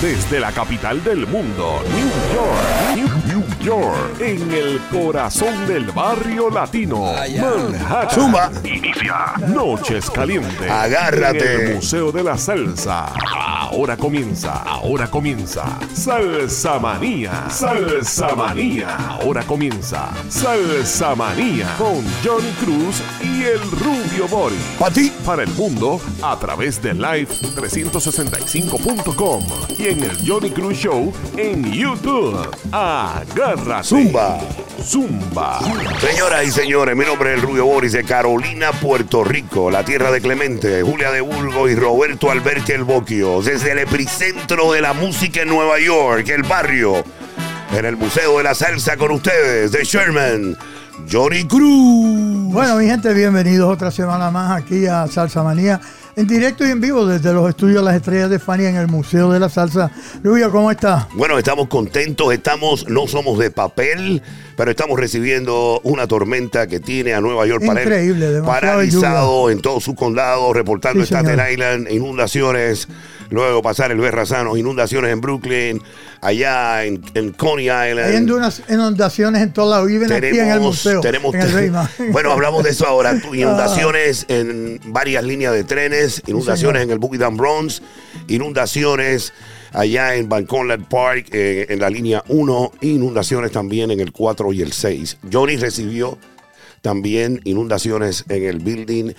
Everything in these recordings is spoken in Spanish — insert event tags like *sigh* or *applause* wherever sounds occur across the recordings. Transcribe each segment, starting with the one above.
Desde la capital del mundo, New York, York, en el corazón del barrio latino, Manhattan. Zumba. Inicia Noches Calientes. Agárrate. En el Museo de la Salsa. Ahora comienza, ahora comienza. Salsa Manía. Salsa Manía. Ahora comienza. Salsa Manía. Con Johnny Cruz y el Rubio Bori. Para ti. Para el mundo a través de live365.com y en el Johnny Cruz Show en YouTube. Agárrate. Zumba. Zumba. Señoras y señores, mi nombre es el Rubio Boris de Carolina, Puerto Rico, la tierra de Clemente, Julia de Burgo y Roberto Alberti El Boquio, desde el epicentro de la música en Nueva York, el barrio, en el Museo de la Salsa con ustedes, de Sherman, Johnny Cruz. Bueno, mi gente, bienvenidos otra semana más aquí a Salsa Manía, en directo y en vivo desde los estudios Las Estrellas de Fania en el Museo de la Salsa. Rubio, ¿cómo está? Bueno, estamos contentos, estamos, no somos de papel, pero estamos recibiendo una tormenta que tiene a Nueva York Increíble, paralizado en todo su condado, reportando Sí, Staten. Island, inundaciones, luego pasar el Berrazano, inundaciones en Brooklyn, allá en, en Coney Hay Island. unas inundaciones en todos lados, viven aquí en el museo. tenemos en el Reima. *laughs* bueno, hablamos de eso ahora. *laughs* Inundaciones en varias líneas de trenes, inundaciones en el Boogie Down Bronx, inundaciones allá en Van Park, eh, en la línea 1, inundaciones también en el 4 y el 6. Johnny recibió también inundaciones en el building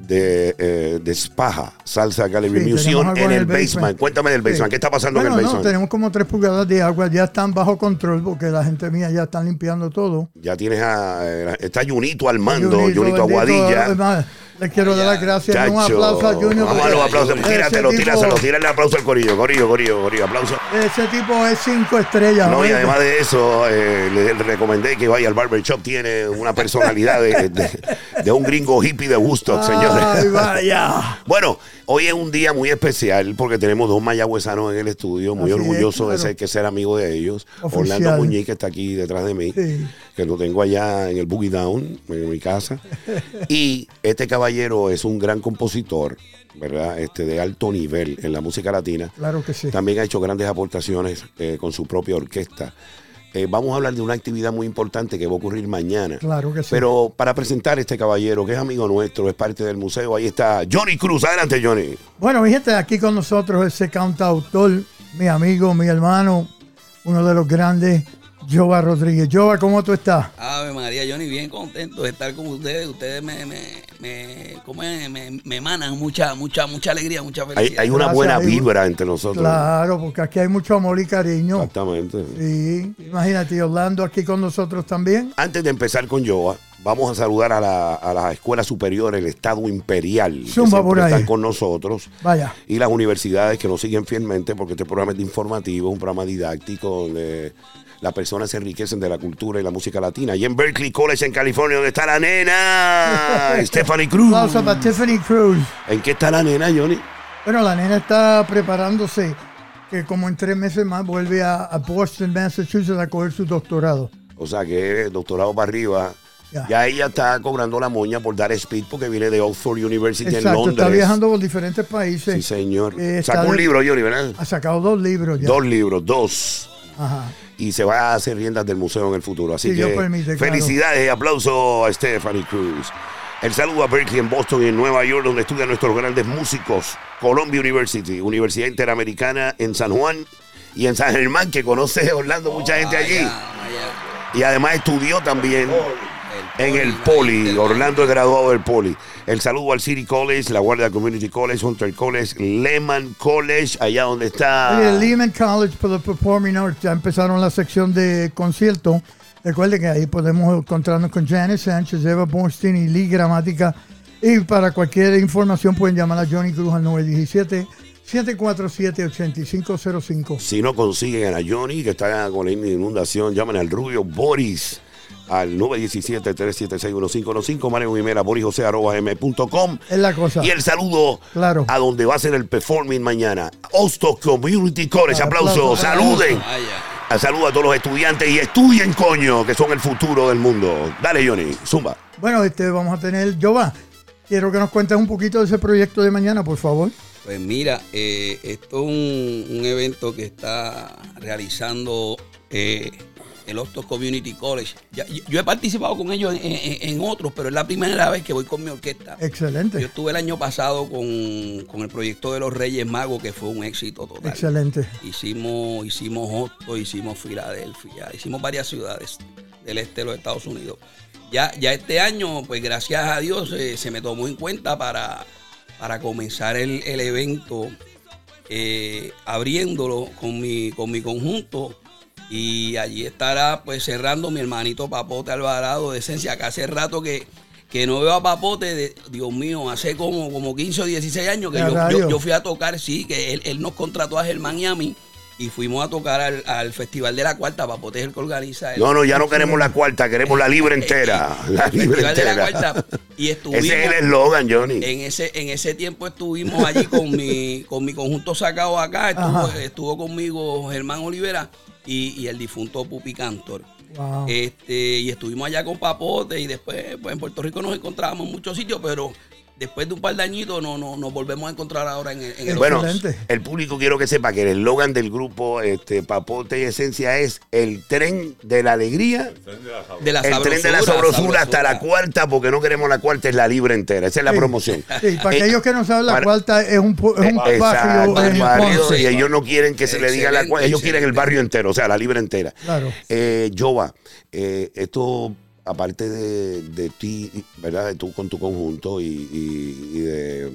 de, eh, de Spaja, Salsa Gallery Sí, Museum, en el basement. Cuéntame del basement. Sí. ¿Qué está pasando Bueno, en el no, basement? tenemos como tres pulgadas de agua, ya están bajo control porque la gente mía ya están limpiando todo. Ya tienes a. eh, está Junito al mando, Junito, Junito Aguadilla. Además, Le quiero dar las gracias. Un Chacho. aplauso a Junior. Vamos a los aplausos. Tíratelo, tipo- tíraselo, tírale aplauso al corillo, corillo, corillo, corillo, aplauso. Ese tipo es cinco estrellas. No, y ¿oíste? además de eso, eh, le, recomendé que vaya al barber shop. Tiene una personalidad de, de- de un gringo hippie de Ay, señores. vaya. *laughs* Bueno, hoy es un día muy especial porque tenemos dos mayagüezanos en el estudio, muy Así es, orgulloso de ser que ser amigo de ellos. Oficial. Orlando Muñiz, que está aquí detrás de mí, Sí. que lo tengo allá en el Boogie Down, en mi casa. *laughs* y este caballero es un gran compositor, ¿verdad? Este, de alto nivel en la música latina. Claro que sí. También ha hecho grandes aportaciones eh, con su propia orquesta. Eh, vamos a hablar de una actividad muy importante que va a ocurrir mañana. Claro que sí. Pero para presentar a este caballero, que es amigo nuestro, es parte del museo, ahí está Johnny Cruz. Adelante, Johnny. Bueno, mi gente, aquí con nosotros ese cantautor, mi amigo, mi hermano, uno de los grandes, Jova Rodríguez. Jova, ¿cómo tú estás? Ave María, Johnny, bien contento de estar con ustedes. Ustedes me, me, me, ¿cómo es? me, me emanan mucha, mucha, mucha alegría, mucha Hay, felicidad. hay una Gracias, buena vibra entre nosotros. Claro, porque aquí hay mucho amor y cariño. Exactamente. Sí, imagínate, Orlando aquí con nosotros también. Antes de empezar con Joa, vamos a saludar a la, a la Escuela Superior, el Estado Imperial, que por ahí. están con nosotros. Vaya. y las universidades que nos siguen fielmente, porque este programa es informativo, un programa didáctico donde las personas se enriquecen de la cultura y la música latina. Y en Berkeley College, en California, donde está la nena, *laughs* Stephanie Cruz. Aplauso para Tiffany Cruz. ¿En qué está la nena, Johnny? Bueno, la nena está preparándose, que como en tres meses más vuelve a, a Boston, Massachusetts, a coger su doctorado. O sea, que doctorado para arriba. Ya. Ya ella está cobrando la moña por dar speed porque viene de Oxford University en Londres. está viajando por diferentes países. Sí, señor. Eh, Sacó un libro, Johnny, ¿verdad? Ha sacado dos libros ya. Dos libros, dos. Ajá. y se va a hacer riendas del museo en el futuro. Así que permite, claro. felicidades y aplauso a Stephanie Cruz. El saludo a Berkeley en Boston y en Nueva York, donde estudian nuestros grandes músicos. Columbia University, Universidad Interamericana en San Juan y en San Germán, que conoce Orlando, mucha gente allí. Vaya, vaya. Y además estudió también en el poli, Orlando es graduado del Poli. El saludo al City College, la Guardia Community College, Hunter College, Lehman College, allá donde está. Oye, el Lehman College for the Performing Arts ya empezaron la sección de concierto. Recuerden que ahí podemos encontrarnos con Janet Sánchez, Eva Borstein y Lee Gramática. Y para cualquier información pueden llamar a Johnny Cruz al 917-747-8505. Si no consiguen a Johnny, que está con la inundación, llamen al Rubio Boris al 917-376-1515. Manden un email a borisjose.com. Es la cosa. Y el saludo Claro. a donde va a ser el performing mañana. Hosto Community College. Aplauso. Aplauso. Saluden. Vaya. A saludo a todos los estudiantes y estudien, coño, que son el futuro del mundo. Dale, Johnny. Zumba. Bueno, este, vamos a tener, Jova, Quiero que nos cuentes un poquito de ese proyecto de mañana, por favor. Pues mira, eh, esto es un, un evento que está realizando eh, el Hostos Community College. Ya- yo, yo he participado con ellos en, en- en otros, pero es la primera vez que voy con mi orquesta. Yo Excelente, estuve el año pasado con, con el proyecto de los Reyes Magos, que fue un éxito total. excelente. Hicimos, hicimos Hostos, hicimos Filadelfia, hicimos varias ciudades del este de los Estados Unidos. Ya, ya este año, pues gracias a Dios, eh, se me tomó en cuenta para, para comenzar el, el evento, eh, abriéndolo con mi, con mi conjunto. Y allí estará pues cerrando mi hermanito Papote Alvarado de Esencia, que hace rato que, que no veo a Papote, de, Dios mío, hace como, como 15 o 16 años que ¿A yo, yo, yo fui a tocar, sí, que él, él nos contrató a Germán y a mí y fuimos a tocar al, al Festival de la Cuarta, Papote es el que organiza el, No, no, ya no queremos la cuarta, queremos la libre entera. *laughs* La el libre Festival de la entera. Cuarta. Y estuvimos... *laughs* Ese es el eslogan, Johnny. En ese, en ese tiempo estuvimos allí con mi, con mi conjunto sacado acá. Estuvo, estuvo conmigo Germán Olivera y, y el difunto Pupi Cantor. Wow. Este, y estuvimos allá con Papote y después pues, en Puerto Rico nos encontrábamos en muchos sitios, pero después de un par de añitos no, no, nos volvemos a encontrar ahora en el, en el Bueno, Excelente. el público quiero que sepa que el eslogan del grupo este, Papote y Esencia es el tren de la alegría, de la el tren de la sabrosura hasta la cuarta, porque no queremos la cuarta, es la libre entera. Esa es la Sí. promoción. Sí, para Eh, aquellos que no saben, la para- cuarta es un, es un Exacto, barrio en barrio, Ponce. y ellos no quieren que se le diga la cuarta, ellos quieren el barrio entero, o sea, la libre entera. Claro. Eh, Jova, eh, esto, aparte de, de ti, ¿verdad? De tú con tu conjunto y, y- y de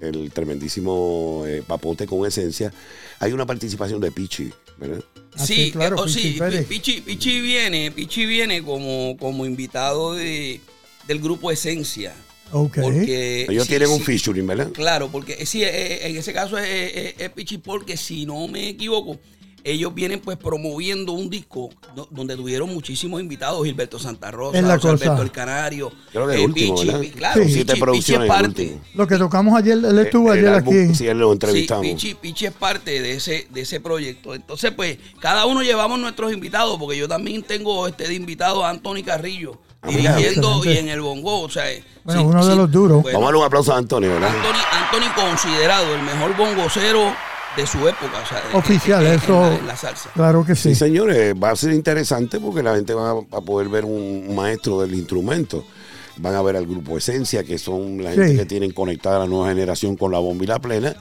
el tremendísimo eh, Papote con esencia, hay una participación de Pichi, ¿verdad? Ah, Sí, sí, claro, eh, oh, Pichi sí, Pérez. Pichi, Pichi viene, Pichi viene como, como invitado de, del grupo Esencia. Ok. Porque Ellos sí, tienen un featuring, ¿verdad? Claro, porque sí, eh, en ese caso es, es- es Pichi porque si no me equivoco, ellos vienen pues promoviendo un disco do- donde tuvieron muchísimos invitados, Gilberto Santa Rosa, Es la José Alberto el Canario, Creo que el eh, último, Pichi, claro, Sí. Pichi, Siete Pichi es el parte. Lo que tocamos ayer, él estuvo El ayer álbum, aquí. Sí, él lo entrevistamos. Sí, Pichi, Pichi es parte de ese, de ese proyecto. Entonces, pues, cada uno llevamos nuestros invitados, porque yo también tengo este de invitado a Anthony Carrillo, Ah, dirigiendo y en el bongo. O sea, eh, Bueno, uno de los duros. bueno, Vamos a darle un aplauso a Antonio, ¿verdad? Anthony, Anthony considerado el mejor bongocero de su época. O sea, Oficial, en- en eso. la- en la salsa. Claro que Sí, sí. señores, va a ser interesante porque la gente va a poder ver un maestro del instrumento. Van a ver al grupo Esencia, que son la gente Sí. que tienen conectada a la nueva generación con la bomba y la plena.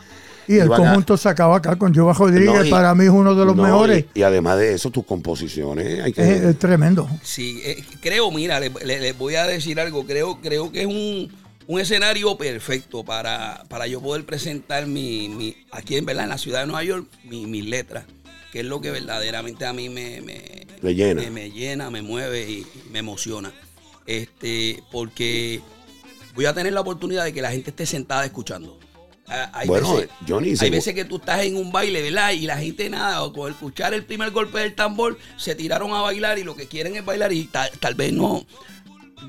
Y el conjunto sacado acá con Jova Rodríguez, No, y- para mí es uno de los No, mejores. Y, y además de eso, tus composiciones. Hay que, Es, es tremendo. Sí, eh, creo, mira, les le, les voy a decir algo. Creo, creo que es un, un escenario perfecto para, para yo poder presentar mi, mi aquí en verdad en la ciudad de Nueva York mi- mis letras, que es lo que verdaderamente a mí me, me, Le llena. me, me llena, me mueve y, y me emociona. Este, porque voy a tener la oportunidad de que la gente esté sentada escuchando. Hay Bueno, veces- Johnny, hay veces que tú estás en un baile, ¿verdad? Y la gente nada, o con escuchar el primer golpe del tambor, se tiraron a bailar y lo que quieren es bailar y tal, tal vez no,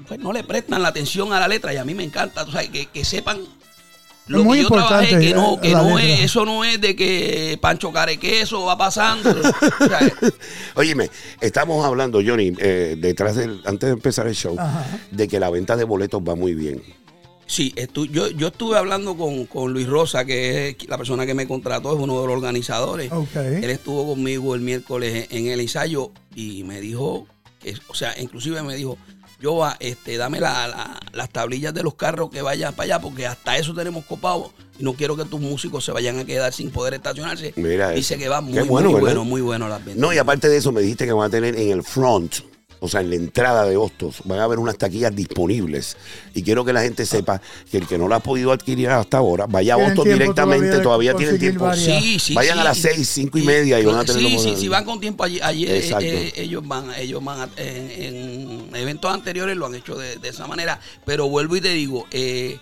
pues no le prestan la atención a la letra. Y a mí me encanta, que, que sepan lo muy que yo trabajé, importante, que no, eh, que no es, eso no es de que Pancho Carequeso va pasando. o sea, *laughs* Óyeme, estamos hablando, Johnny, eh, detrás del, antes de empezar el show, Ajá. de que la venta de boletos va muy bien. Sí, estu- yo, yo estuve hablando con, con Luis Rosa, que es la persona que me contrató, es uno de los organizadores. Él estuvo conmigo el miércoles en el ensayo y me dijo, que, o sea, inclusive me dijo, yo este, dame la- la- las tablillas de los carros que vayan para allá, porque hasta eso tenemos copado y no quiero que tus músicos se vayan a quedar sin poder estacionarse. Mira Dice eso. que va muy, bueno, muy bueno, muy bueno las ventas. No, y aparte de eso, me dijiste que van a tener en el front, o sea, en la entrada de Hostos, van a haber unas taquillas disponibles. Y quiero que la gente sepa que el que no la ha podido adquirir hasta ahora, vaya a Hostos directamente, todavía tienen tiempo. varias. Sí, sí, Vayan sí. a las seis, cinco y media y van a tener Sí, sí, sí, van con tiempo allí. Ayer eh, eh, ellos van, ellos van a- en, en eventos anteriores lo han hecho de, de esa manera. Pero vuelvo y te digo, eh,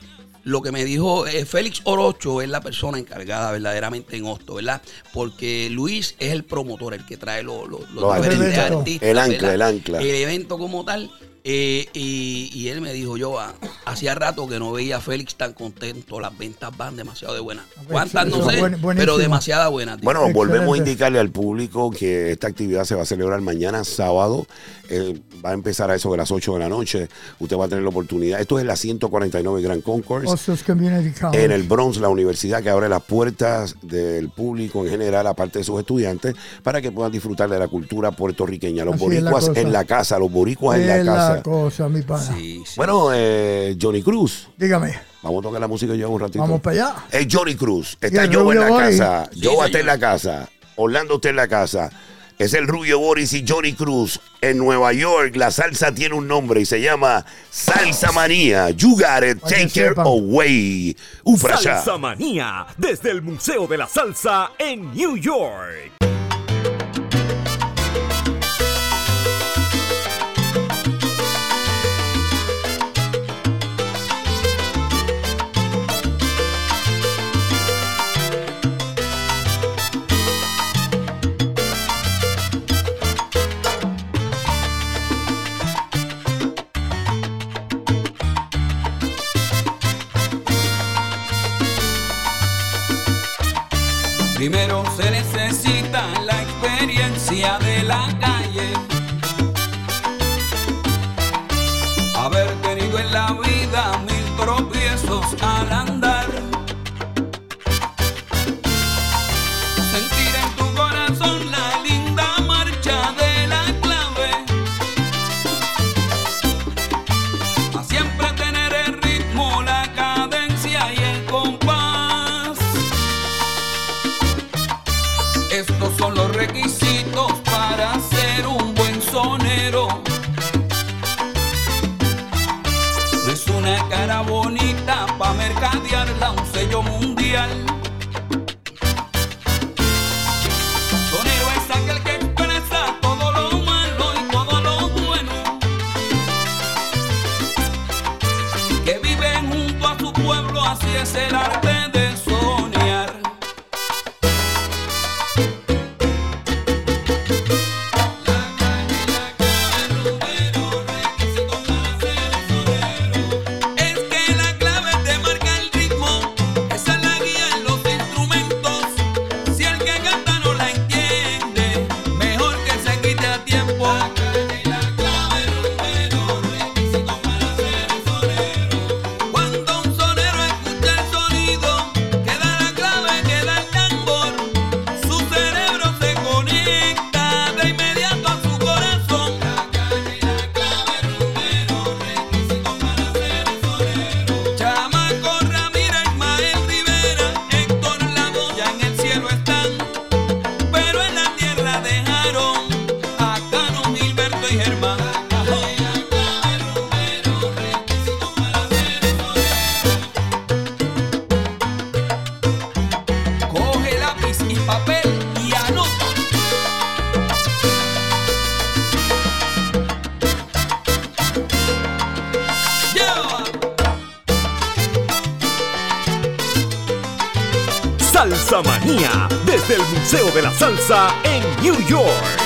lo que me dijo eh, Félix Orocho es la persona encargada verdaderamente en Hosto, ¿verdad? Porque Luis es el promotor, el que trae los, los, los Los diferentes artistas. artistas. El ancla, ¿verdad? el ancla. El evento como tal. Eh, y, y él me dijo, yo ah, hacía rato que no veía a Félix tan contento, las ventas van demasiado de buenas. ¿Cuántas? No sé, buen- pero demasiadas buenas. tío. Bueno, Excelente. volvemos a indicarle al público que esta actividad se va a celebrar mañana sábado. Eh, va a empezar a eso de las 8 de la noche. Usted va a tener la oportunidad. Esto es la 149 Grand Concourse. Community College. En el Bronx, la universidad que abre las puertas del público en general, aparte de sus estudiantes, para que puedan disfrutar de la cultura puertorriqueña. Los Así es la boricuas en la casa, los boricuas en la casa. Cosa, mi pana. Sí, sí. Bueno, eh, Johnny Cruz. Dígame, Vamos a tocar la música ya un ratito. vamos para allá. Es Johnny Cruz. Está Y el Joe en la casa. Sí, Joe está en la casa. Orlando está en la casa. Es el Rubio Boris y Johnny Cruz. En Nueva York, la salsa tiene un nombre y se llama Salsa Manía. You got it, take it sepan. away. Allá. Salsa Manía, desde el Museo de la Salsa en New York. Primero se necesita la experiencia de la calle. Haber tenido en la vida mil tropiezos al. Sello mundial. Museo de la Salsa en New York.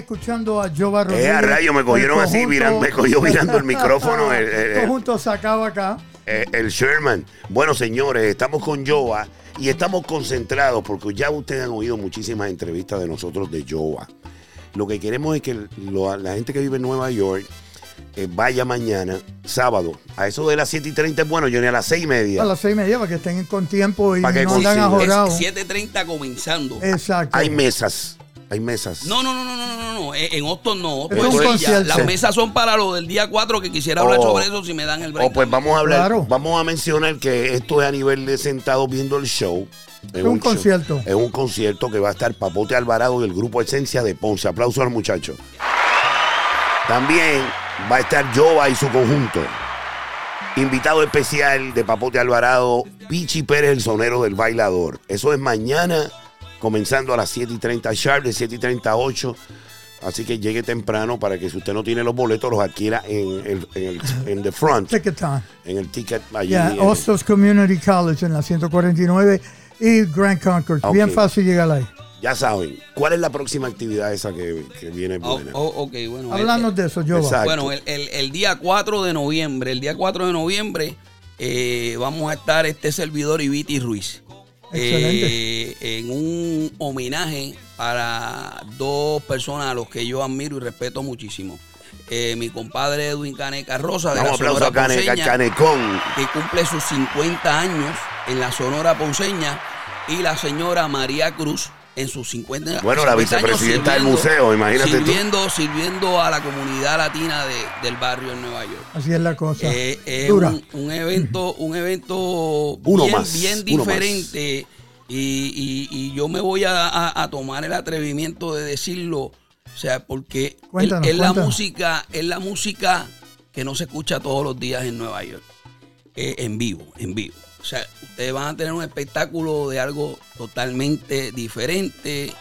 Escuchando a Jova Rodríguez. Eh, a rayo, me cogieron así, conjunto- miran- me cogió mirando el micrófono, *laughs* el- el- el- conjunto sacado acá. Eh, el Sherman. Bueno, señores, estamos con Joa y estamos concentrados porque ya ustedes han oído muchísimas entrevistas de nosotros de Joa. Lo que queremos es que lo- la gente que vive en Nueva York eh, vaya mañana, sábado, a eso de las 7 y 30 es bueno, Johnny, a las 6 y media. A las seis y media para que estén con tiempo y Para que no andan ajorados. Es 7.30 comenzando. Exacto. Hay mesas, hay mesas. No, no, no, no, no, no. En Austin no. Es Pues un sí, ya, concierto. las mesas son para lo del día 4 que quisiera hablar Oh. sobre eso si me dan el break. O pues vamos a hablar, Claro. vamos a mencionar que esto es a nivel de sentados viendo el show. Es un concierto. Es un concierto que va a estar Papote Alvarado del grupo Esencia de Ponce. Aplauso al muchacho. También va a estar Jova y su conjunto. Invitado especial de Papote Alvarado, Pichi Pérez, el sonero del bailador. Eso es mañana, comenzando a las 7 y 30 sharp, de 7 y 38. Así que llegue temprano para que si usted no tiene los boletos, los adquiera en el, en el en the front, *laughs* Ticket time. en el ticket allí. Ya, en- Hostos Community College en la 149 y Grand Concourse. Ok. Bien fácil llegar ahí. Ya saben, ¿cuál es la próxima actividad esa que, que viene Oh, buena? oh, ok, bueno. Háblanos el- de eso. Exacto. Bueno, el, el- el día 4 de noviembre, el día 4 de noviembre, eh, vamos a estar este servidor y Viti Ruiz. Excelente. eh, en un homenaje para dos personas a los que yo admiro y respeto muchísimo. Eh, mi compadre Edwin Caneca Rosa de la aplauso Sonora a Cane- Ponceña, Canecón. que cumple sus 50 años en la Sonora Ponceña, y la señora María Cruz en sus 50 Bueno, la 50 años vicepresidenta del sirviendo- museo, imagínate tú. sirviendo, Sirviendo a la comunidad latina de- del barrio en Nueva York. Así es la cosa. Eh, es Dura. un, un evento, un evento Uno bien, más, bien uno diferente. Y, y- y yo me voy a, a- a tomar el atrevimiento de decirlo. O sea, porque es- Cuéntanos, es la música, es la música que no se escucha todos los días en Nueva York. Eh, en vivo, en vivo. O sea, ustedes van a tener un espectáculo de algo totalmente diferente.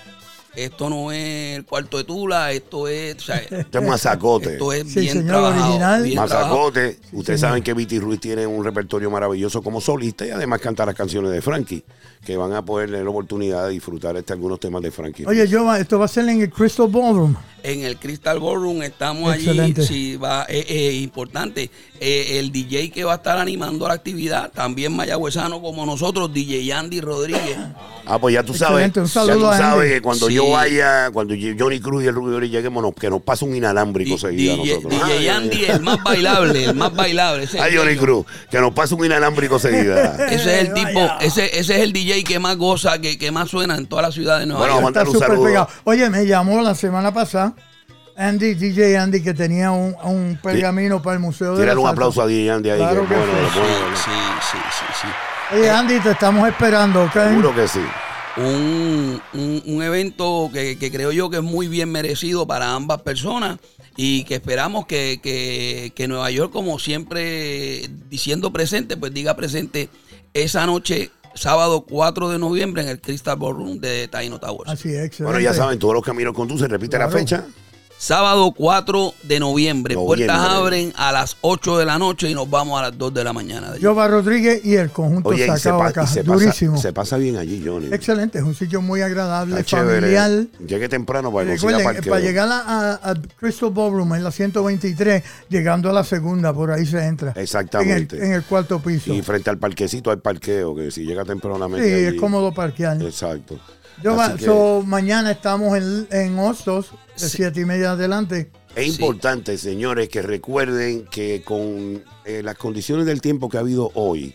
Esto no es el cuarto de Tula, esto es, o sea, *laughs* Este es mazacote. esto es Sí, bien señor, trabajado. original. bien trabajado. Mazacote. Ustedes saben que Viti Ruiz tiene un repertorio maravilloso como solista y además canta las canciones de Frankie, que van a poder tener la oportunidad de disfrutar este, algunos temas de Frankie. Oye, Jova, esto va a ser en el Crystal Ballroom. En el Crystal Ballroom estamos Excelente. allí. Sí, va, eh, eh, importante. Eh, el DJ que va a estar animando la actividad, también mayagüezano como nosotros, DJ Andy Rodríguez. ah, pues ya tú sabes. Un ya tú sabes que cuando Sí. yo vaya, cuando Johnny Cruz y el Rubio lleguemos, nos- que nos pase un inalámbrico seguida a DJ, nosotros. DJ Ay, Andy, el más bailable, el más bailable. Ese Ay, Johnny. Cruz, que nos pase un inalámbrico seguida. Ese es el tipo, ese, ese es el DJ que más goza, que, que más suena en toda la ciudad de Nueva Bueno, York. vamos a mandar Está un saludo. pegado. Oye, me llamó la semana pasada Andy, DJ Andy, que tenía un, un pergamino para el Museo de Tirar la un aplauso a DJ Andy ahí. Claro que que bueno, sí. bueno, Sí, bueno. sí, sí, sí, sí. Oye, Andy, te estamos esperando, ¿ok? Seguro que sí. un, un- un evento que, que creo yo que es muy bien merecido para ambas personas y que esperamos que, que- que Nueva York, como siempre diciendo presente, pues diga presente esa noche, sábado 4 de noviembre, en el Crystal Ballroom de Taino Towers. Así es, excelente. Bueno, ya saben, todos los caminos conducen. Repite la fecha. Sábado 4 de noviembre, Noviembre. puertas abren a las 8 de la noche y nos vamos a las 2 de la mañana. Jova Rodríguez y el conjunto Oye, y se, sacado pa- acá. y se Durísimo. pasa, se pasa bien allí, Johnny. Excelente, es un sitio muy agradable, Está chévere. familiar. Llegue temprano para Recuerden, parqueo. para llegar a, a- a Crystal Ballroom en la 123, llegando a la segunda, por ahí se entra. Exactamente. En el, en el cuarto piso. Y frente al parquecito hay parqueo, que si llega tempranamente. sí, allí- es cómodo parquear. Exacto. Yo que so, mañana estamos en, en Hostos, de Sí. 7 y media adelante. es sí. importante, señores, que recuerden que con eh, las condiciones del tiempo que ha habido hoy,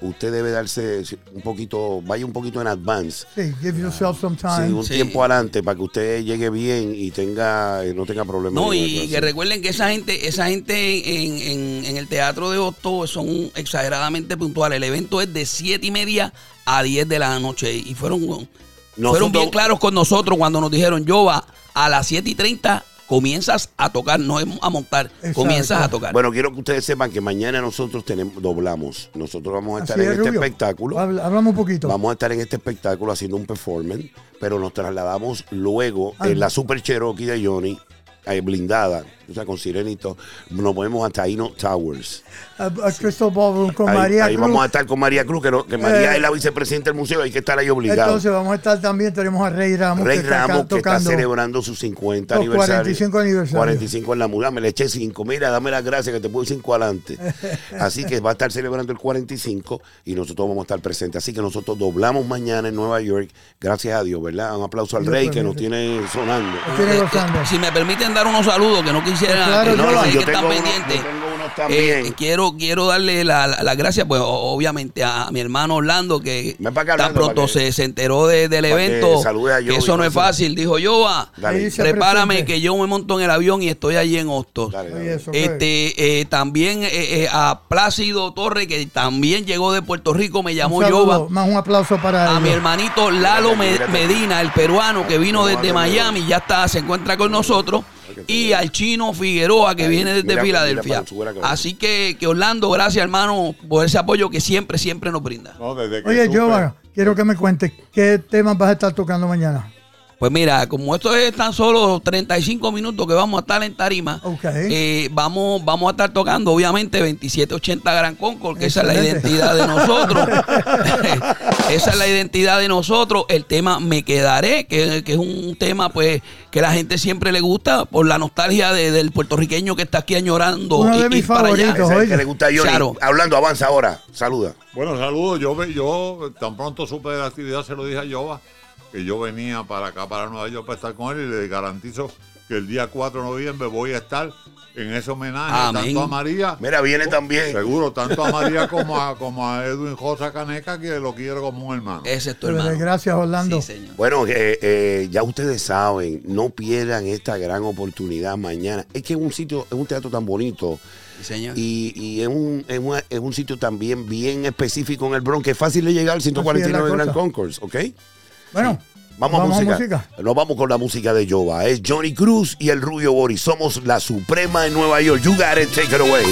usted debe darse un poquito, vaya un poquito en advance. Sí, give yourself some Sí, time. un Sí. tiempo adelante para que usted llegue bien y tenga eh, no tenga problemas. No, y que así. recuerden que esa gente, esa gente en, en- en el teatro de Hosto son exageradamente puntuales. El evento es de 7 y media a 10 de la noche. Y fueron, fueron bien claros con nosotros cuando nos dijeron, yo va a las 7 y 30 comienzas a tocar, no es a montar, Exacto. comienzas a tocar. Bueno, quiero que ustedes sepan que mañana nosotros tenemos, doblamos. Nosotros vamos a estar Así en es, este Rubio. espectáculo. Habla- Hablamos un poquito. Vamos a estar en este espectáculo haciendo un performance, pero nos trasladamos luego Ah. en la Super Cherokee de Johnny eh, blindada, o sea, con sirenito. Nos movemos Towers. A, a Crystal Ballroom con ahí María ahí Cruz. vamos a estar con María Cruz, que, no- que María Eh, es la vicepresidenta del museo, hay que estar ahí obligado. Entonces vamos a estar también, tenemos a Rey Ramos Rey que está Ramos que está celebrando su 50 Los aniversario. 45 aniversario. 45 en la mula, me le eché 5. Mira, dame las gracias que te puse 5 adelante. *laughs* Así que va a estar celebrando el 45 y nosotros vamos a estar presentes. Así que nosotros doblamos mañana en Nueva York. Gracias a Dios, ¿verdad? Un aplauso al Dios Rey que nos tiene sonando. Lo tiene Eh, gozando. eh, si me permiten dar unos saludos que no quisiera Claro, que no, yo que están uno- pendientes. yo tengo unos también. Eh, quiero quiero darle la- la- las gracias pues obviamente a mi hermano Orlando que acá, tan Orlando, pronto que- se, se enteró de- del que evento que Joey, eso no es fácil dijo se prepárame presente. que yo me monto en el avión y estoy allí en Hostos Dale, dale. Oye, eso fue. este eh, también eh, eh, a Plácido Torre que también llegó de Puerto Rico me llamó Jova Más un aplauso para a mi hermanito Lalo. Medina, el peruano que vino desde Miami, ya está, se encuentra con nosotros. Y al chino Figueroa que Ahí, viene desde mira, Filadelfia. mira cabeza. Así que, que Orlando, gracias hermano por ese apoyo que siempre, siempre nos brinda. No, desde que Oye, Jova, quiero que me cuentes qué temas vas a estar tocando mañana. Pues mira, como esto es tan solo 35 minutos que vamos a estar en tarima, eh, vamos, vamos a estar tocando obviamente 2780 Gran Concord, que esa es la identidad de nosotros. *laughs* esa es la identidad de nosotros. El tema Me Quedaré, que, que es un tema pues que la gente siempre le gusta por la nostalgia de- del puertorriqueño que está aquí añorando. Uno de ir mis para allá. favoritos. Es el oye. que le gusta a Johnny. Claro. Hablando, avanza ahora. Saluda. Bueno, saludos. Yo, ve- yo tan pronto supe de la actividad, se lo dije a Jova, que yo venía para acá, para Nueva York, para estar con él y le garantizo que el día 4 de noviembre voy a estar en ese homenaje Amén. tanto a María, Mira, viene también. seguro, tanto a *laughs* María como a, como a Edwin Josa Caneca, que lo quiero como un hermano. Ese es tu De hermano. Gracias, Orlando. Sí, señor. Bueno, eh, eh, ya ustedes saben, no pierdan esta gran oportunidad mañana. Es que es un sitio, es un teatro tan bonito Sí, señor. y, y es, un, es, un, es un sitio también bien específico en el Bronx, que es fácil de llegar al Así es la 149 Grand cosa. Concourse, ¿ok? Bueno, Vamos, a, música. Nos vamos con la música de Jova. Es Johnny Cruz y el Rubio Boris. Somos la suprema en Nueva York. You got it, take it away.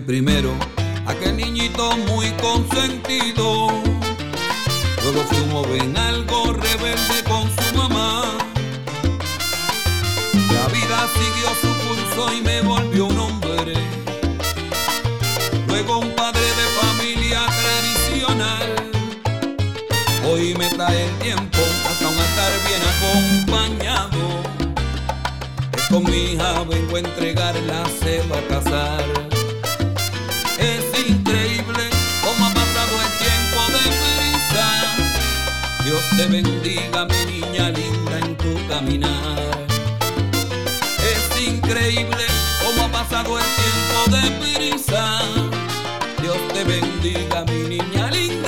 primero. Dígame niña linda en tu caminar. Es increíble cómo ha pasado el tiempo de prisa. Dios te bendiga mi niña linda.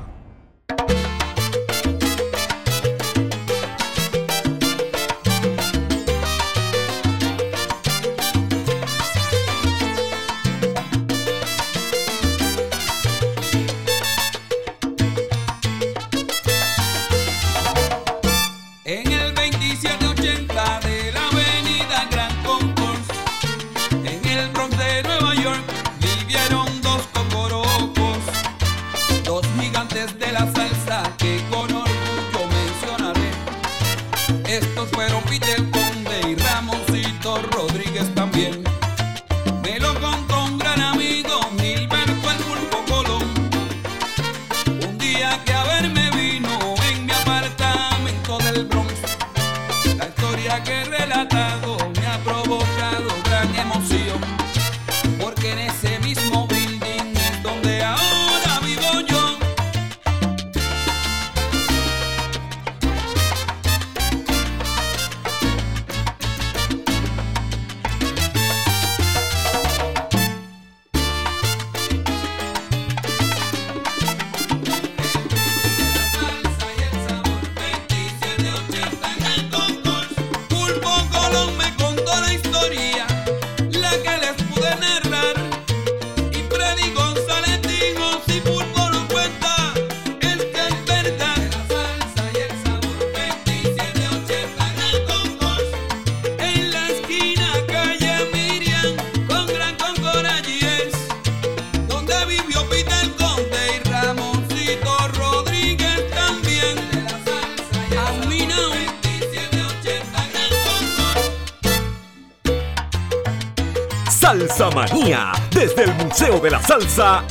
De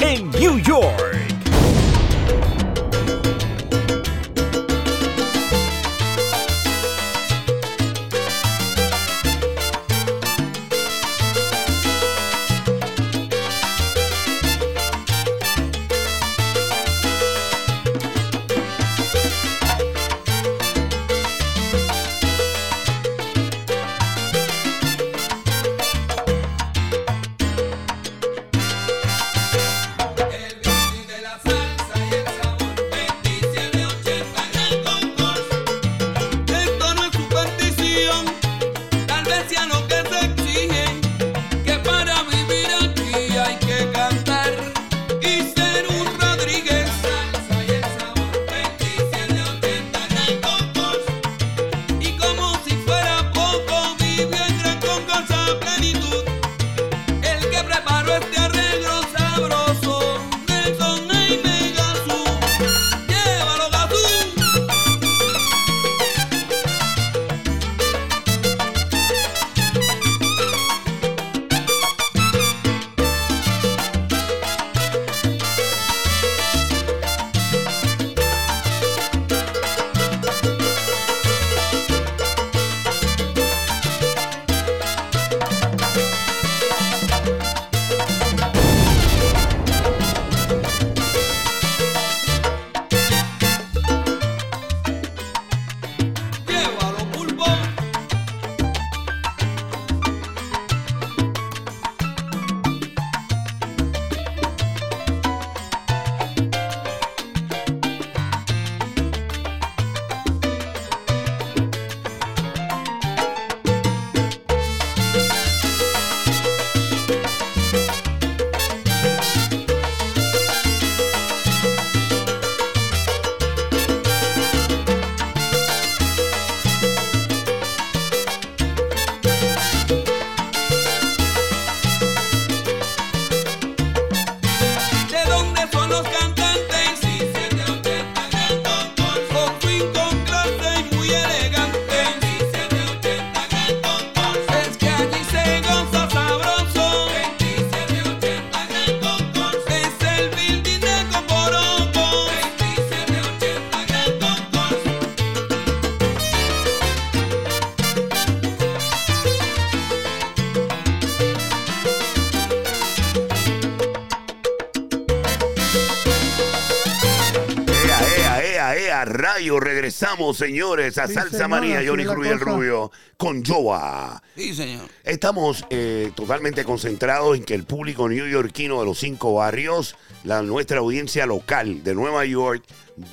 regresamos, señores, a Sí, Salsa señora, así Johnny Cruz y el cosa. Rubio, con Joa. Sí, señor. Estamos eh, totalmente concentrados en que el público neoyorquino de los cinco barrios, la, nuestra audiencia local de Nueva York,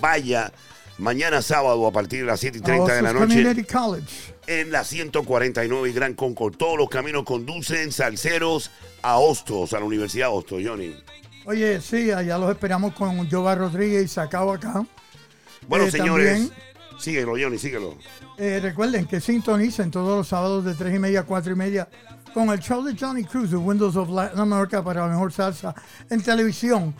vaya mañana sábado a partir de las 7 y 30 de la noche Community College. en la 149 y Gran Concord. Todos los caminos conducen salseros a Hostos, a la Universidad de Hostos, Johnny. Oye, sí, allá los esperamos con Jova Rodríguez y Sacao acá. Bueno, Eh, señores, también- síguelo, Johnny, síguelo. Eh, recuerden que sintonicen todos los sábados de 3 y media a 4 y media con el show de Johnny Cruz, The Windows of Latin America para la mejor salsa en televisión.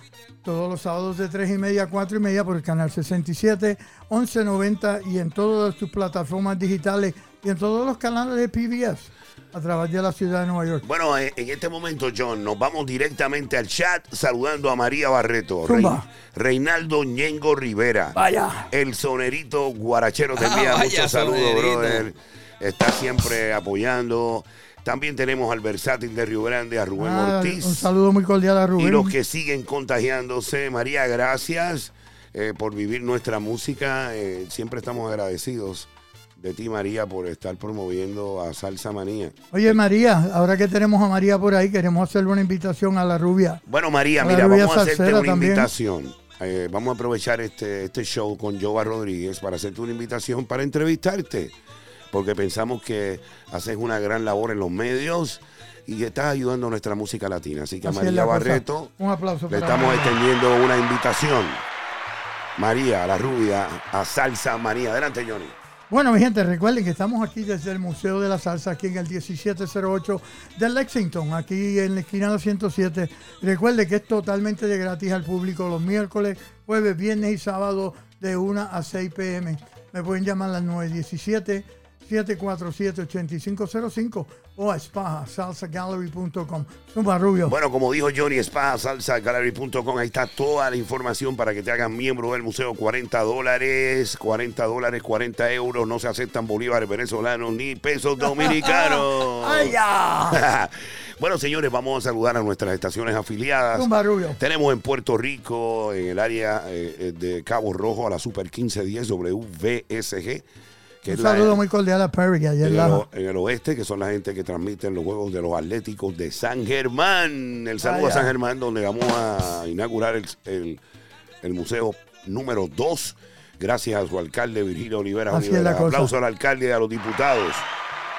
Todos los sábados de 3 y media a 4 y media por el canal 67, 1190 y en todas tus plataformas digitales y en todos los canales de PBS. A través de la ciudad de Nueva York. Bueno, eh, en este momento, John, nos vamos directamente al chat saludando a María Barreto. Reinaldo Ñengo Rivera, Vaya. el sonerito guarachero te envía *laughs* muchos saludos, sonerito. brother. Está siempre apoyando. También tenemos al versátil de Río Grande, a Rubén Ah, Ortiz. un saludo muy cordial a Y Rubén. los que siguen contagiándose, María, gracias eh, por vivir nuestra música. Eh, siempre estamos agradecidos de ti, María, por estar promoviendo a Salsa Manía. Oye, María, ahora que tenemos a María por ahí, queremos hacerle una invitación a la rubia. Bueno, María, mira, rubia vamos a hacerte una también. invitación. Eh, vamos a aprovechar este, este show con Jova Rodríguez para hacerte una invitación para entrevistarte. Porque pensamos que haces una gran labor en los medios y estás ayudando a nuestra música latina. Así que a Así María. Barreto Un aplauso le estamos María. extendiendo una invitación. María, la rubia, a Salsa Manía. Adelante, Johnny. Bueno, mi gente, recuerden que estamos aquí desde el Museo de la Salsa, aquí en el 1708 de Lexington, aquí en la esquina de la 107. Recuerden que es totalmente de gratis al público los miércoles, jueves, viernes y sábado de 1 a 6 pm. Me pueden llamar al 917-747-8505 o a spaja, salsagallery.com. Zumba Rubio. Bueno, como dijo Johnny Spa, salsagallery.com, ahí está toda la información para que te hagan miembro del museo. 40 dólares, 40 dólares, 40 euros. No se aceptan bolívares venezolanos ni pesos *laughs* dominicanos. ¡Ay, ya! *laughs* bueno, señores, vamos a saludar a nuestras estaciones afiliadas. Zumba Rubio. Tenemos en Puerto Rico, en el área eh, eh, de Cabo Rojo, a la Super 1510 WVSG. Que Un la- saludo muy cordial a Perry, que ayer en el, la... o- en el oeste, que son la gente que transmiten los juegos de los Atléticos de San Germán. El saludo a San Germán, donde vamos a inaugurar el, el- el museo número 2. Gracias a su alcalde Virgilio Olivera. Así es Olivera. la cosa. Aplauso al alcalde y a los diputados.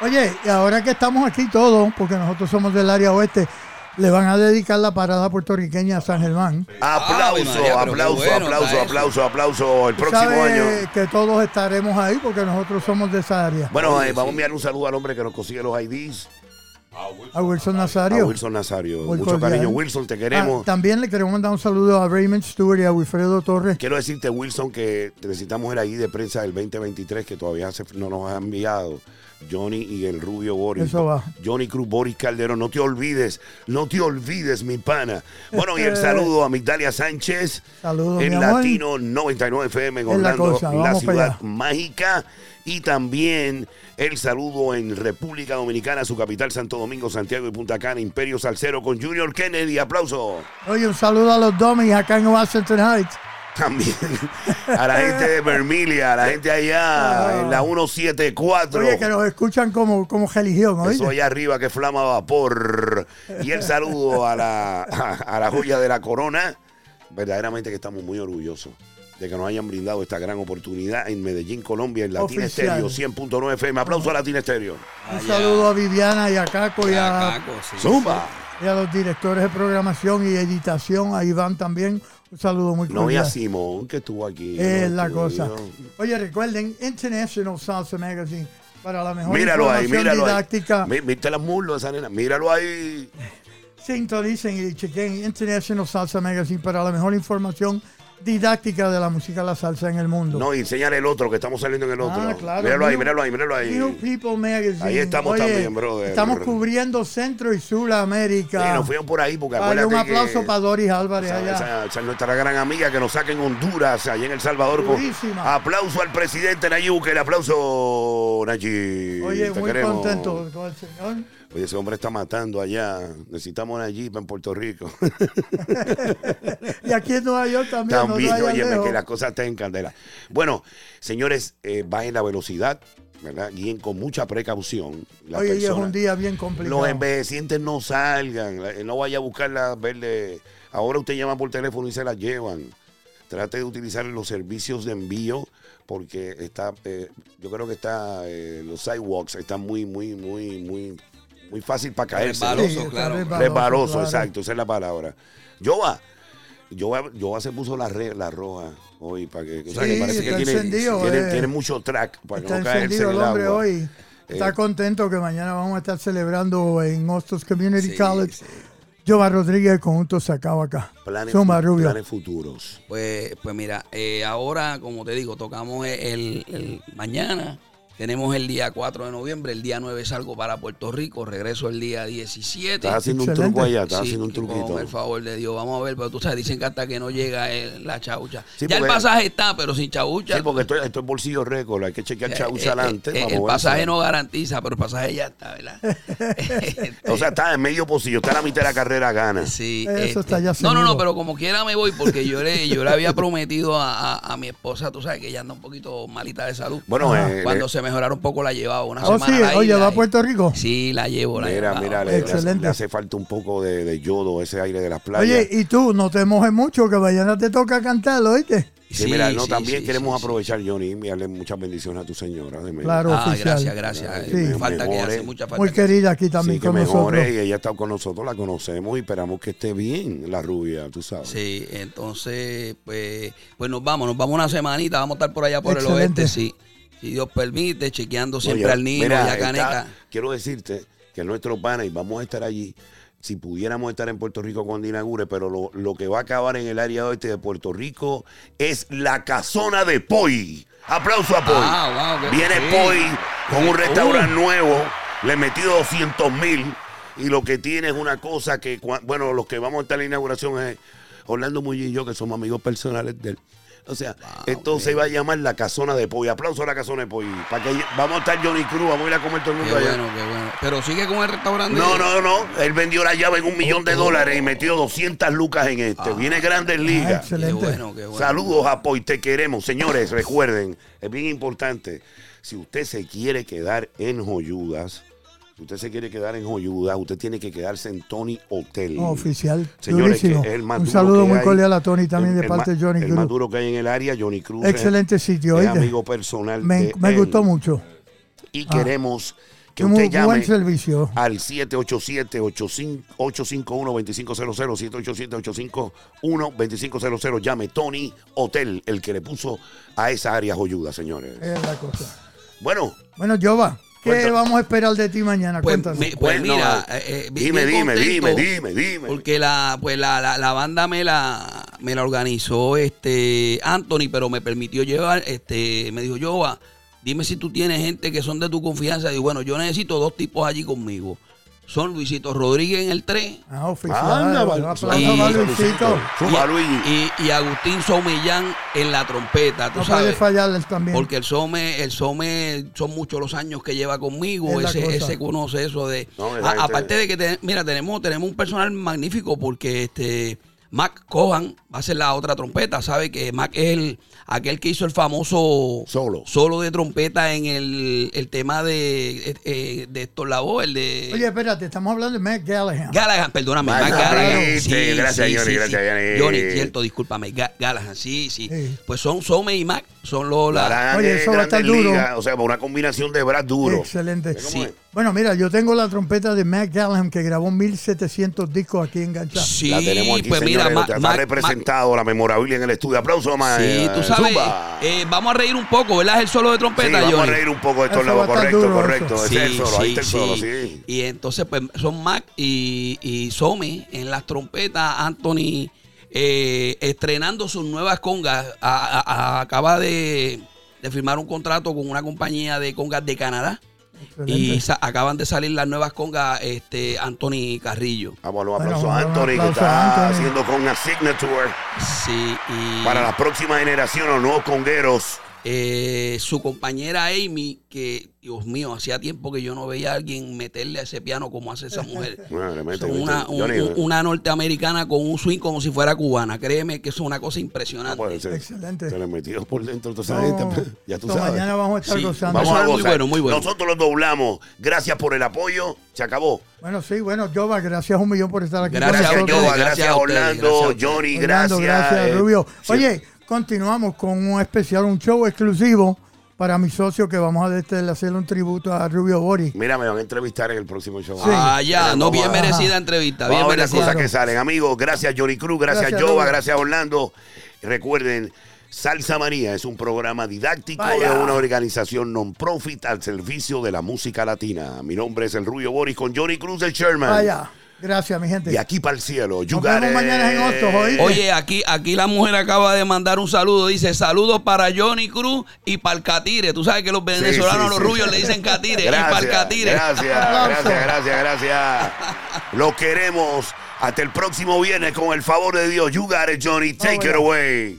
Oye, y ahora que estamos aquí todos, porque nosotros somos del área oeste, le van a dedicar la parada puertorriqueña a San Germán. Aplauso, María, aplauso, bueno aplauso, aplauso, aplauso. El próximo año. que todos estaremos ahí porque nosotros somos de esa área. Bueno, Oye, eh, vamos a enviar un saludo al hombre que nos consigue los IDs, A Wilson a Nazario. Wilson Nazario. Muy Mucho cordial. cariño, Wilson, te Ah, queremos. también le queremos mandar un saludo a Raymond Stewart y a Wilfredo Torres. Quiero decirte, Wilson, que necesitamos el ID de prensa del 2023 que todavía se- no nos ha enviado. Johnny y el Rubio Boris. Eso va. Johnny Cruz Boris Calderón, no te olvides, no te olvides, mi pana. Bueno, y el *laughs* saludo a Migdalia Sánchez Saludos, mi en amor. Latino 99 FM en Es la Orlando, cosa, la ciudad mágica. Y también el saludo en República Dominicana, su capital Santo Domingo, Santiago y Punta Cana, Imperio Salcero con Junior Kennedy. Aplauso. Oye, un saludo a los Domis acá en Washington Heights. También a la gente de Vermilia, a la *laughs* gente allá en la 174. Ah. Oye, que nos escuchan como, como religión, Eso oye. allá arriba que flama vapor. Y el saludo a la, a la joya de la corona. Verdaderamente que estamos muy orgullosos de que nos hayan brindado esta gran oportunidad en Medellín, Colombia, en Latina. Estéreo 100.9 FM. Aplauso a Latina Estéreo. Un saludo a Viviana y a Caco y a, Caco, sí. Zumba. y a los directores de programación y editación, a Iván también. Un saludo muy No, y a cordial. Simón, que estuvo aquí. Es la cosa. Oye, recuerden, International Salsa Magazine, para la mejor Míralo ahí, información míralo didáctica. ahí. Viste las muslos de esa nena. Míralo ahí. Sintonicen y chequen International Salsa Magazine para la mejor información didáctica de la música la salsa en el mundo. No, y enséñale el otro, que estamos saliendo en el otro. Ah, claro. Míralo ahí, míralo ahí, míralo ahí. New People Magazine. Ahí estamos también, brother. Estamos cubriendo Centro y Sí, Sudamérica. nos fuimos por ahí porque Vale, un aplauso que para Doris Álvarez esa, allá. esa- esa es nuestra gran amiga que nos saca en Honduras, allá en El Salvador. con- aplauso al presidente Nayib, que el aplauso Nayib. Oye, Te muy queremos. contento con el señor. Oye, ese hombre está matando allá. Necesitamos Nayib en Puerto Rico. *laughs* Y aquí en Nueva York también. También, no oye, que las cosas están en candela. Bueno, señores, eh, bajen la velocidad, ¿verdad? Guíen con mucha precaución. Las Oye, y es un día bien complicado. Los envejecientes no salgan, eh, no vaya a buscarla, verle. Ahora usted llama por teléfono y se la llevan. Trate de utilizar los servicios de envío porque está, eh, yo creo que está, eh, los sidewalks están muy, muy, muy, muy, muy fácil para caerse. Resbaloso, está claro. resbaloso, Resbaloso, claro. exacto, esa es la palabra. Yoba, Yoba, Yoba se puso la, re- la roja hoy para que, o sea, Sí, que parece que está tiene, encendido, tiene, eh. tiene mucho track para que Está no caerse en el el hombre agua. hoy. Está Eh. contento que mañana vamos a estar celebrando en Hostos Community Sí, College. sí. Jova Rodríguez, el conjunto sacado acá. Planes, fu- Rubio. planes futuros. Pues, pues mira, eh, ahora, como te digo, tocamos el, el mañana Tenemos el día 4 de noviembre, el día 9 salgo para Puerto Rico, regreso el día 17. Estás haciendo un truco allá, estás Sí, haciendo un con truquito. el favor de Dios, vamos a ver, pero tú sabes, dicen que hasta que no llega el- la chaucha. Sí, ya el pasaje está, pero sin chaucha. Sí, porque esto, esto es bolsillo récord, hay que chequear Eh, chaucha eh, adelante. eh, el pasaje no garantiza, pero el pasaje ya está, ¿verdad? *laughs* O sea, está en medio bolsillo, está a la mitad de la carrera, gana. Sí, Eso este, está ya No, no, no, pero como quiera me voy porque yo le, yo le había prometido a, a- a mi esposa, tú sabes que ella anda un poquito malita de salud. Bueno, eh, Cuando se mejorara un poco la llevaba una Oh, semana. sí, la oye, ¿va a Puerto Rico? Sí, la llevo, la mira, llevo. mira, le, Excelente. le hace falta un poco de, de yodo, ese aire de las playas. Oye, y tú, no te mojes mucho, que mañana te toca cantar, ¿oíste? Sí, mira, no, sí, también sí, queremos aprovechar, Johnny, y enviarle muchas bendiciones a tu señora. de Claro, Ah, oficial. gracias, gracias. Sí. Me falta que hace mucha falta. Muy que- querida aquí también Sí, que con mejore nosotros. y ella ha estado con nosotros, la conocemos y esperamos que esté bien la rubia, tú sabes. Sí, entonces, pues, pues nos vamos, nos vamos una semanita, vamos a estar por allá por Excelente. el oeste, sí. Si Dios permite, chequeando siempre Oye, al niño mira, y a está- Caneca. quiero decirte que nuestro pana y vamos a estar allí. Si pudiéramos estar en Puerto Rico cuando inaugure, pero lo, lo que va a acabar en el área oeste de Puerto Rico es la casona de Poi. Aplauso a Poi. Ah, wow, Viene sí. Poi con un Uh. restaurante nuevo, le metió 200 mil y lo que tiene es una cosa que, bueno, los que vamos a estar en la inauguración es Orlando Muñiz y yo, que somos amigos personales de él. O sea, esto se va a llamar la casona de Poi. Aplauso a la casona de Poi. Para que vamos a estar Johnny Cruz, vamos a ir a comer todo el Qué mundo allá. bueno, qué bueno. Pero sigue con el restaurante. No, no, no. Él vendió la llave en un millón de Oh, oh. dólares y metió 200 lucas en este. Viene Grandes Ah, Ligas. Qué excelente. bueno, qué bueno. Saludos a Poi, te queremos. Señores, recuerden, es bien importante. Si usted se quiere quedar en Joyudas, usted se quiere quedar en Joyudas, usted tiene que quedarse en Tony Hotel. Oficial. Señores, que es el más Un duro saludo que muy hay. cordial a Tony también El- de el parte de Johnny El más Cruz. duro que hay en el área, Johnny Cruz. es- Excelente sitio, es amigo personal Me, de me él. gustó mucho. Y queremos que Muy usted buen llame servicio. al 787-851-2500, 787-851-2500. Llame Tony Hotel, el que le puso a esa área joyuda, señores. Es la cosa. Bueno, Bueno, Jova, ¿qué Cuéntame. vamos a esperar de ti mañana? Pues, Cuéntanos. mi- pues Bueno, mira, eh, eh, dime, dime, dime, dime, dime. Porque la, pues la, la, la banda me la, me la organizó este Anthony, pero me permitió llevar, este, me dijo, Jova, dime si tú tienes gente que son de tu confianza. Y bueno, yo necesito dos tipos allí conmigo. Son Luisito Rodríguez en el 3 Ah, oficial. Anda, y- Luigi. y, y Agustín Somillán en la trompeta, tú No puede sabes. fallar él también. Porque el Some, el Some son muchos los años que lleva conmigo, Es ese, ese conoce eso de. No, A- aparte de que te- mira, tenemos, tenemos un personal magnífico porque este Mac Cohan va a ser la otra trompeta, sabe que Mac es el aquel que hizo el famoso Solo. solo de trompeta en el, el tema de, eh, de Héctor Lavoe, el de Oye, espérate, estamos hablando de Matt Gallagher. Gallagher, perdóname, Mac Mac Gallagher. Viste, gracias, Johnny, gracias, Johnny. Johnny, cierto, discúlpame, Ga- Gallagher, sí, sí, Sí. Pues son Some y Mac, son los la- Oye, eh, eso va a estar duro. O sea, una combinación de bras duro. Excelente. ¿Cómo Sí. es? Bueno, mira, yo tengo la trompeta de Matt Gallagher que grabó 1700 discos aquí enganchados. Sí, la tenemos aquí, pues señores. mira, está representado la memorabilia en el estudio. Aplauso, Ma- más. sí, tú sabes, eh, vamos a reír un poco, ¿verdad? Es el solo de Sí, trompeta, vamos Johnny. a reír un poco de estar Correcto, duro, correcto. eso. Es el solo, ahí está el solo, sí. Y entonces, pues, son Mac y, y Some en las trompetas, Anthony eh, estrenando sus nuevas congas. A- a- a- acaba de, de firmar un contrato con una compañía de congas de Canadá. Y sa- acaban de salir las nuevas congas, este, Anthony Carrillo. Vamos a los Bueno, aplausos a un Anthony, que aplauso a está Anthony. haciendo con una signature Sí, y para la próxima generación, los nuevos congueros. Eh, su compañera Amy, que Dios mío, hacía tiempo que yo no veía a alguien meterle a ese piano como hace esa mujer. *laughs* Bueno, mete, una, un- un- una norteamericana con un swing como si fuera cubana. Créeme que eso es una cosa no impresionante. puede ser. Excelente. Se le metió por dentro toda esa No, gente. *laughs* Ya tú sabes. Mañana vamos a estar Sí, gozando. Vamos a muy gozar. bueno, muy bueno. Nosotros los doblamos. Gracias por el apoyo. Se acabó. Bueno, sí, bueno, Jova, gracias un millón por estar aquí Gracias, Gracias, con nosotros. Yoba. Gracias Orlando. gracias. Johnny, Orlando, gracias. gracias, Rubio. sí. Oye, continuamos con un especial, un show exclusivo para mi socio que vamos a este, hacerle un tributo a Rubio Bori. Mira, me van a entrevistar en el próximo show. Sí. Ah, ya, no, bien merecida entrevista, bien Vamos a ver las merecida. cosas que salen. Amigos, gracias Johnny Cruz, gracias, Gracias, Jova, gracias Orlando. Recuerden, Salsa María es un programa didáctico Vaya. de una organización non-profit al servicio de la música latina. Mi nombre es el Rubio Boris con Johnny Cruz, el Sherman. Vaya. Gracias, mi gente. De aquí para el cielo. Nos vemos mañana en Hostos, ¿oíste? Oye, aquí, aquí la mujer acaba de mandar un saludo. Dice saludos para Johnny Cruz y para el Catire. Tú sabes que los venezolanos, sí, los sí. rubios le dicen Catire y para el Gracias, Catire. gracias, gracias, gracias, gracias. Lo queremos. Hasta el próximo viernes con el favor de Dios. You got it, Johnny. Take Oh, it yeah. away.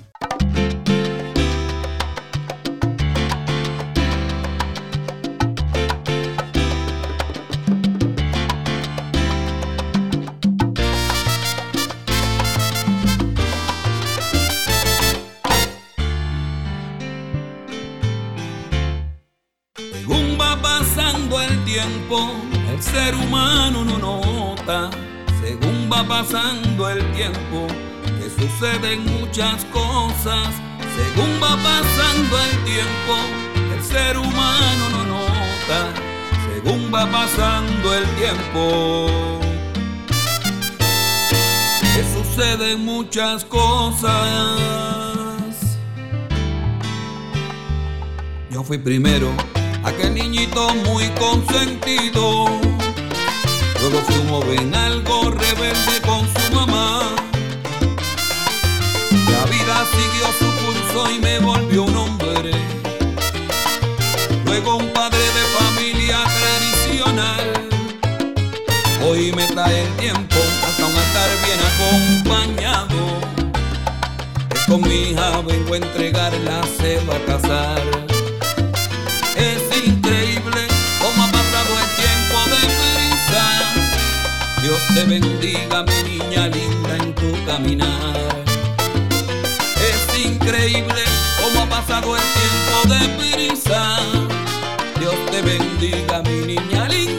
El ser humano no nota. Según va pasando el tiempo, que suceden muchas cosas. Según va pasando el tiempo, el ser humano no nota. Según va pasando el tiempo, que suceden muchas cosas. Yo fui primero, aquel niñito muy consentido. Luego fui un joven algo rebelde con su mamá. La vida siguió su curso y me volvió un hombre. Luego un padre de familia tradicional. Hoy me trae el tiempo hasta un estar bien acompañado. Con mi hija vengo a entregarla, se va a casar. Te bendiga, mi niña linda, en tu caminar. Es increíble cómo ha pasado el tiempo de prisa. Dios te bendiga, mi niña linda,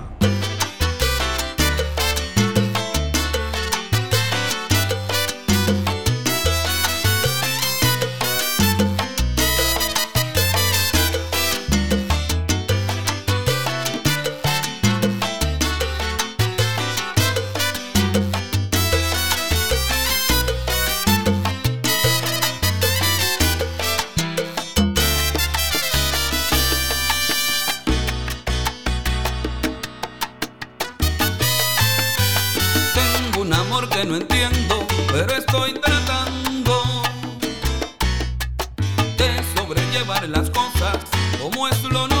llevar las cosas como es lo normal.